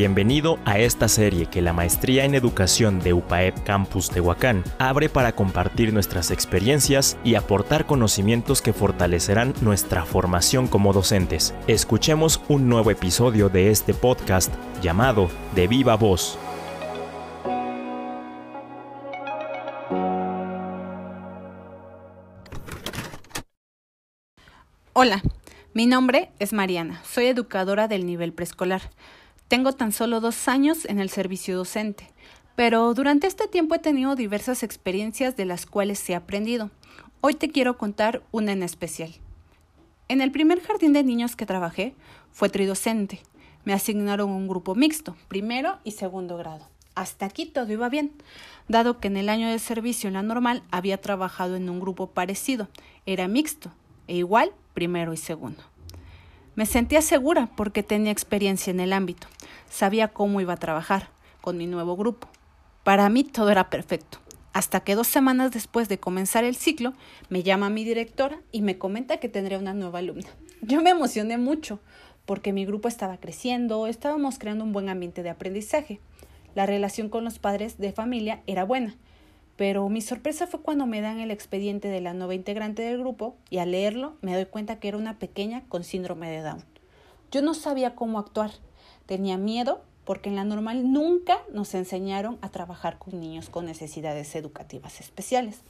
Bienvenido a esta serie que la Maestría en Educación de UPAEP Campus Tehuacán abre para compartir nuestras experiencias y aportar conocimientos que fortalecerán nuestra formación como docentes. Escuchemos un nuevo episodio de este podcast llamado De Viva Voz. Hola, mi nombre es Mariana, soy educadora del nivel preescolar. Tengo tan solo dos años en el servicio docente, pero durante este tiempo he tenido diversas experiencias de las cuales he aprendido. Hoy te quiero contar una en especial. En el primer jardín de niños que trabajé fue tridocente. Me asignaron un grupo mixto, primero y segundo grado. Hasta aquí todo iba bien, dado que en el año de servicio en la normal había trabajado en un grupo parecido, era mixto, e igual primero y segundo. Me sentía segura porque tenía experiencia en el ámbito. Sabía cómo iba a trabajar con mi nuevo grupo. Para mí todo era perfecto. Hasta que dos semanas después de comenzar el ciclo, me llama mi directora y me comenta que tendría una nueva alumna. Yo me emocioné mucho porque mi grupo estaba creciendo, estábamos creando un buen ambiente de aprendizaje. La relación con los padres de familia era buena pero mi sorpresa fue cuando me dan el expediente de la nueva integrante del grupo y al leerlo me doy cuenta que era una pequeña con síndrome de Down. Yo no sabía cómo actuar, tenía miedo porque en la normal nunca nos enseñaron a trabajar con niños con necesidades educativas especiales.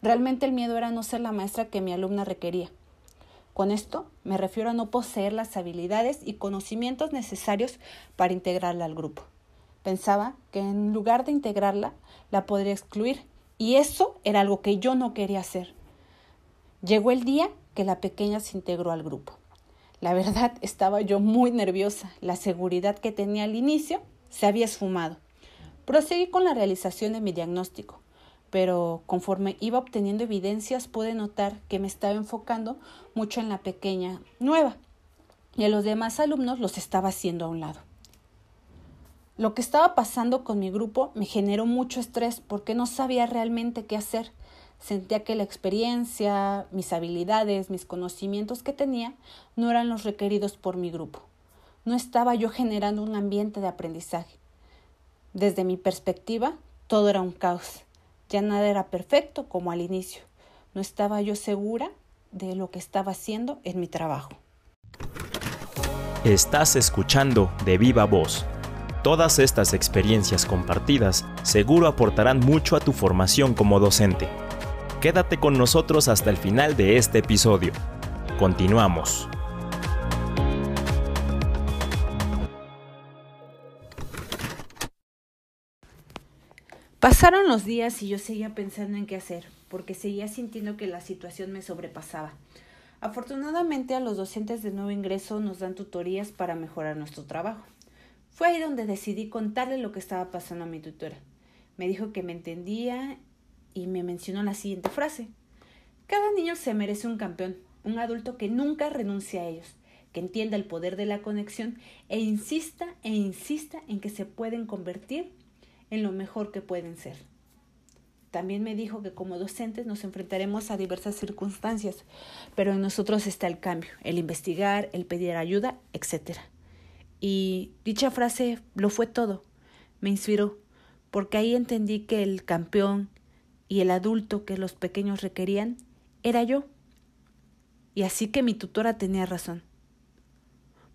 Realmente el miedo era no ser la maestra que mi alumna requería. Con esto me refiero a no poseer las habilidades y conocimientos necesarios para integrarla al grupo. Pensaba que en lugar de integrarla, la podría excluir. Y eso era algo que yo no quería hacer. Llegó el día que la pequeña se integró al grupo. La verdad, estaba yo muy nerviosa. La seguridad que tenía al inicio se había esfumado. Proseguí con la realización de mi diagnóstico, pero conforme iba obteniendo evidencias pude notar que me estaba enfocando mucho en la pequeña nueva y a los demás alumnos los estaba haciendo a un lado. Lo que estaba pasando con mi grupo me generó mucho estrés porque no sabía realmente qué hacer. Sentía que la experiencia, mis habilidades, mis conocimientos que tenía no eran los requeridos por mi grupo. No estaba yo generando un ambiente de aprendizaje. Desde mi perspectiva, todo era un caos. Ya nada era perfecto como al inicio. No estaba yo segura de lo que estaba haciendo en mi trabajo. Estás escuchando de viva voz Todas estas experiencias compartidas seguro aportarán mucho a tu formación como docente. Quédate con nosotros hasta el final de este episodio. Continuamos. Pasaron los días y yo seguía pensando en qué hacer, porque seguía sintiendo que la situación me sobrepasaba. Afortunadamente a los docentes de nuevo ingreso nos dan tutorías para mejorar nuestro trabajo. Fue ahí donde decidí contarle lo que estaba pasando a mi tutora. Me dijo que me entendía y me mencionó la siguiente frase. Cada niño se merece un campeón, un adulto que nunca renuncie a ellos, que entienda el poder de la conexión e insista e insista en que se pueden convertir en lo mejor que pueden ser. También me dijo que como docentes nos enfrentaremos a diversas circunstancias, pero en nosotros está el cambio, el investigar, el pedir ayuda, etcétera. Y dicha frase lo fue todo. Me inspiró, porque ahí entendí que el campeón y el adulto que los pequeños requerían era yo. Y así que mi tutora tenía razón.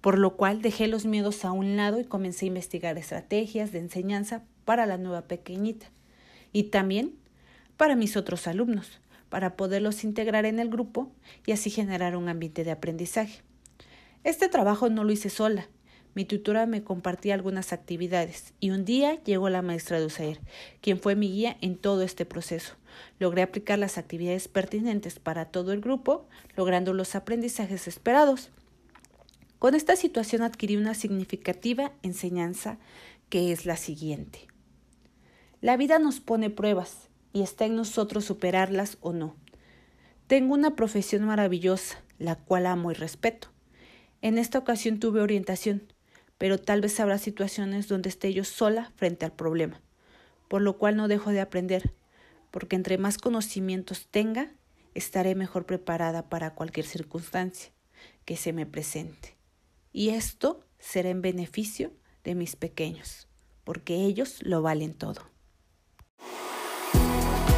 Por lo cual dejé los miedos a un lado y comencé a investigar estrategias de enseñanza para la nueva pequeñita y también para mis otros alumnos, para poderlos integrar en el grupo y así generar un ambiente de aprendizaje. Este trabajo no lo hice sola, mi tutora me compartía algunas actividades y un día llegó la maestra de USAIR, quien fue mi guía en todo este proceso. Logré aplicar las actividades pertinentes para todo el grupo, logrando los aprendizajes esperados. Con esta situación adquirí una significativa enseñanza que es la siguiente. La vida nos pone pruebas y está en nosotros superarlas o no. Tengo una profesión maravillosa, la cual amo y respeto. En esta ocasión tuve orientación, pero tal vez habrá situaciones donde esté yo sola frente al problema, por lo cual no dejo de aprender, porque entre más conocimientos tenga, estaré mejor preparada para cualquier circunstancia que se me presente. Y esto será en beneficio de mis pequeños, porque ellos lo valen todo.